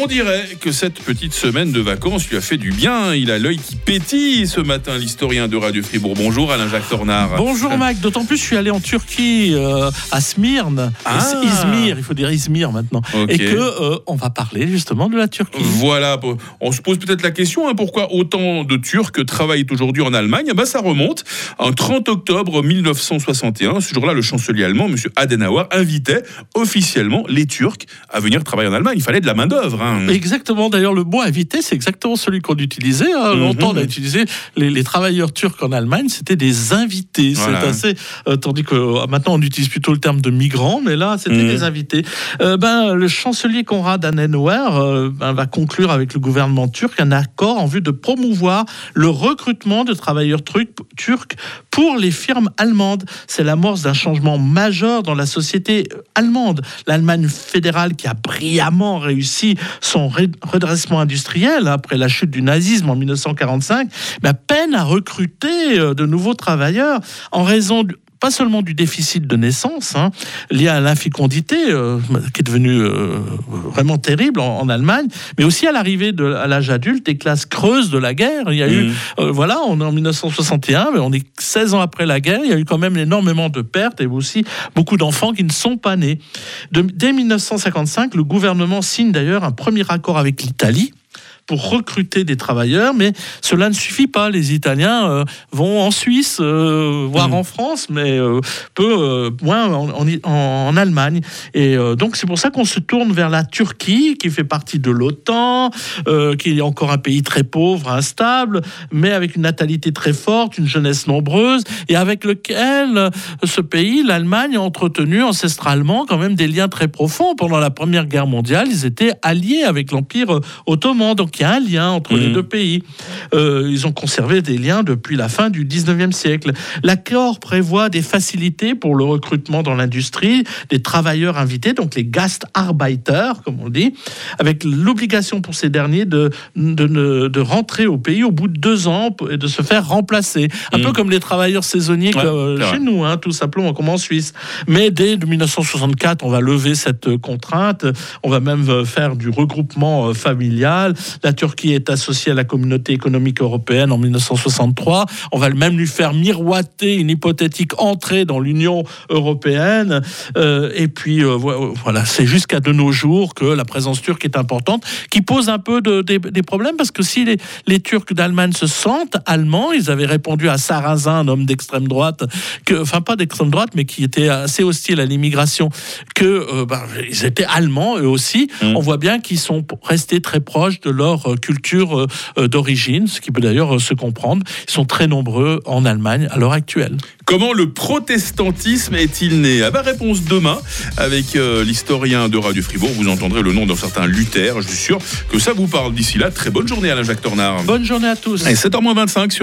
On dirait que cette petite semaine de vacances lui a fait du bien. Il a l'œil qui pétille ce matin, l'historien de Radio Fribourg. Bonjour Alain-Jacques Tornard. Bonjour Mac, d'autant plus je suis allé en Turquie, euh, à Smyrne, Ah. Izmir, il faut dire Izmir maintenant, et que euh, on va parler justement de la Turquie. Voilà, on se pose peut-être la question hein, pourquoi autant de Turcs travaillent aujourd'hui en Allemagne? Eh ben, Ça remonte en 30 octobre 1961. Ce jour-là, le chancelier allemand, M. Adenauer, invitait officiellement les Turcs à venir travailler en Allemagne. Il fallait de la main-d'œuvre. Hein. Exactement, d'ailleurs le mot invité, c'est exactement celui qu'on utilisait. hein. Mhm. Longtemps on a utilisé les, les travailleurs turcs en Allemagne, c'était des invités. Voilà. C'est assez, euh, tandis que euh, maintenant on utilise plutôt le terme de migrants, mais là c'était Mhm. des invités. Euh, ben, le chancelier Konrad Adenauer euh, ben, va conclure avec le gouvernement turc un accord en vue de promouvoir le recrutement de travailleurs turcs pour les firmes allemandes. C'est l'amorce d'un changement majeur dans la société allemande. L'Allemagne fédérale qui a brillamment réussi son redressement industriel après la chute du nazisme en 1945, ben, peine à recruter euh, de nouveaux travailleurs en raison pas seulement du déficit de naissance hein, lié à l'infécondité euh, qui est devenue euh, vraiment terrible en, en Allemagne, mais aussi à l'arrivée de à l'âge adulte des classes creuses de la guerre. Il y a eu Mhm. euh, voilà, on est en 1961, mais on est 16 ans après la guerre. Il y a eu quand même énormément de pertes et aussi beaucoup d'enfants qui ne sont pas nés. De- dès 1955, le gouvernement signe d'ailleurs un premier accord avec l'Italie pour recruter des travailleurs, mais cela ne suffit pas. Les Italiens euh, vont en Suisse, euh, voire Mhm. en France, mais euh, peu moins en, en- en Allemagne. Et donc c'est pour ça qu'on se tourne vers la Turquie, qui fait partie de l'OTAN, qui est encore un pays très pauvre, instable, mais avec une natalité très forte, une jeunesse nombreuse, et avec lequel ce pays, l'Allemagne, a entretenu ancestralement quand même des liens très profonds. Pendant la Première Guerre mondiale, ils étaient alliés avec l'Empire ottoman, donc y a un lien entre les Mhm. deux pays. Euh, ils ont conservé des liens depuis la fin du 19e siècle. L'accord prévoit des facilités pour le recrutement dans l'industrie, des travailleurs invités, donc les Gastarbeiter, comme on dit, avec l'obligation pour ces derniers de, de, rentrer au pays au bout de deux ans et de se faire remplacer. Un Mhm. peu comme les travailleurs saisonniers Ouais, que, euh, chez vrai. nous, hein, tout simplement, comme en Suisse. Mais dès 1964, on va lever cette euh, contrainte. On va même faire du regroupement familial. La Turquie est associée à la communauté économique européenne en 1963. On va même lui faire miroiter une hypothétique entrée dans l'Union européenne. Euh, et puis euh, vo- voilà, c'est jusqu'à de nos jours que la présence turque est importante, qui pose un peu de- des, des problèmes parce que si les, les Turcs d'Allemagne se sentent allemands, ils avaient répondu à Sarrazin, un homme d'extrême droite, que, enfin pas d'extrême droite, mais qui était assez hostile à l'immigration, que euh, ben, ils étaient allemands eux aussi. Mm. On voit bien qu'ils sont restés très proches de leur euh, culture euh, euh, d'origine, ce qui peut d'ailleurs se comprendre. Ils sont très nombreux en Allemagne à l'heure actuelle. Comment le protestantisme est-il né? Ah bah, Réponse demain avec euh, l'historien de Radio Fribourg. Vous entendrez le nom d'un certain Luther. Je suis sûr que ça vous parle d'ici là. Très bonne journée Alain-Jacques Tornard. Bonne journée à tous. Et 7h25 sur